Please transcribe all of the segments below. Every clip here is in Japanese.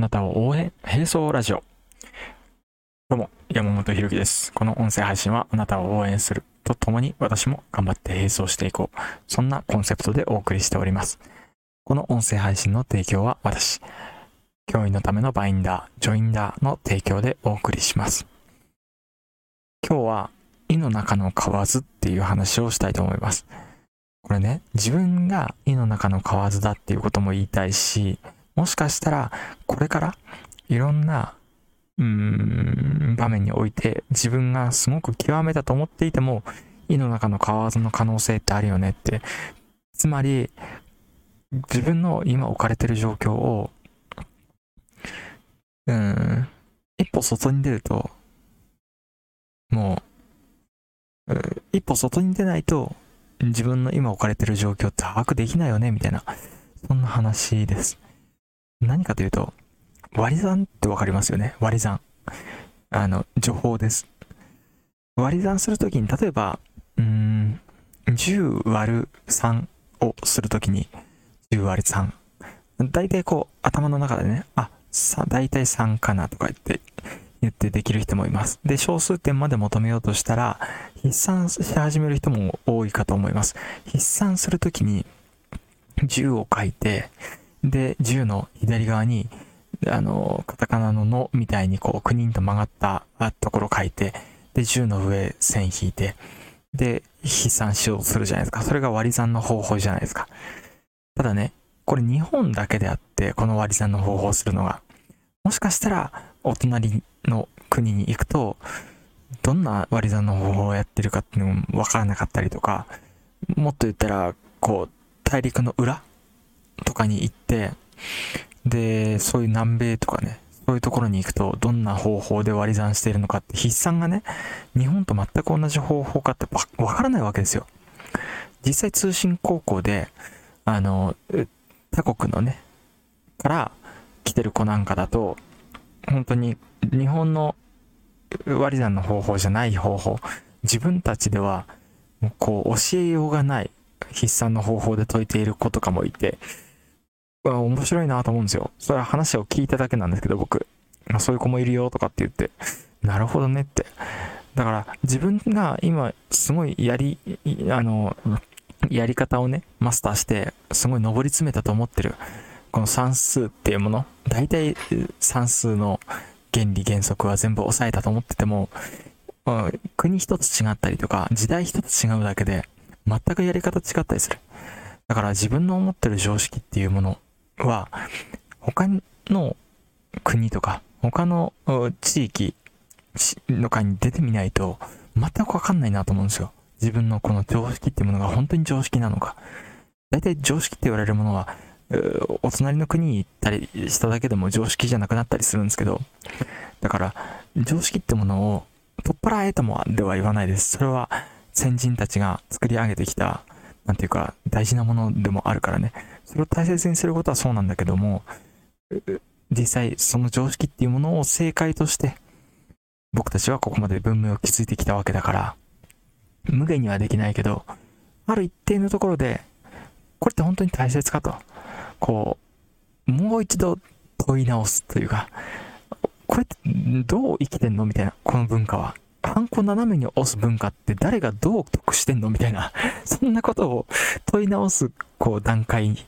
あなたを応援、並走ラジオ。どうも、山本ひろきです。この音声配信はあなたを応援するとともに私も頑張って並走していこう。そんなコンセプトでお送りしております。この音声配信の提供は私、教員のためのバインダー、ジョインダーの提供でお送りします。今日は、井の中の蛙っていう話をしたいと思います。これね、自分が井の中の蛙だっていうことも言いたいし、もしかしたら、これからいろんな、うーん、場面において自分がすごく極めたと思っていても、胃の中の蛙の可能性ってあるよねって。つまり、自分の今置かれてる状況を、うん、一歩外に出ると、もう、一歩外に出ないと、自分の今置かれてる状況って把握できないよね、みたいな、そんな話です。何かというと、割り算ってわかりますよね割り算。あの、情報です。割り算するときに、例えば、うーん、10割る3をするときに、10割る3。大体こう、頭の中でね、あ、さ、大体3かなとか言って、言ってできる人もいます。で、小数点まで求めようとしたら、筆算し始める人も多いかと思います。筆算するときに、10を書いて、で、銃の左側に、あの、カタカナののみたいにこう、クニンと曲がったところ書いて、で、銃の上線引いて、で、筆算しようとするじゃないですか。それが割り算の方法じゃないですか。ただね、これ日本だけであって、この割り算の方法をするのが。もしかしたら、お隣の国に行くと、どんな割り算の方法をやってるかっていうのもわからなかったりとか、もっと言ったら、こう、大陸の裏とかに行って、で、そういう南米とかね、そういうところに行くと、どんな方法で割り算しているのかって、筆算がね、日本と全く同じ方法かってわからないわけですよ。実際通信高校で、あの、他国のね、から来てる子なんかだと、本当に日本の割り算の方法じゃない方法、自分たちでは、こう教えようがない筆算の方法で解いている子とかもいて、面白いなと思うんですよ。それは話を聞いただけなんですけど、僕。まあ、そういう子もいるよとかって言って、なるほどねって。だから、自分が今、すごいやり、あの、やり方をね、マスターして、すごい上り詰めたと思ってる、この算数っていうもの、大体算数の原理原則は全部抑えたと思ってても、国一つ違ったりとか、時代一つ違うだけで、全くやり方違ったりする。だから自分の思ってる常識っていうものは、他の国とか、他の地域のかに出てみないと、全くわかんないなと思うんですよ。自分のこの常識っていうものが本当に常識なのか。大体常識って言われるものは、お隣の国に行ったりしただけでも常識じゃなくなったりするんですけど、だから、常識ってものを取っ払えともでは言わないです。それは先人たちが作り上げてきたなんていうか、大事なものでもあるからね。それを大切にすることはそうなんだけども、実際その常識っていうものを正解として、僕たちはここまで文明を築いてきたわけだから、無限にはできないけど、ある一定のところで、これって本当に大切かと、こう、もう一度問い直すというか、これってどう生きてんのみたいな、この文化は。パンコ斜めに押す文化って誰がどう得してんのみたいな、そんなことを問い直す、こう、段階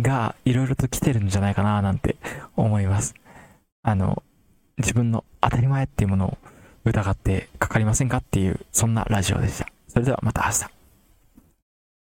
がいろいろと来てるんじゃないかな、なんて思います。あの、自分の当たり前っていうものを疑ってかかりませんかっていう、そんなラジオでした。それではまた明日。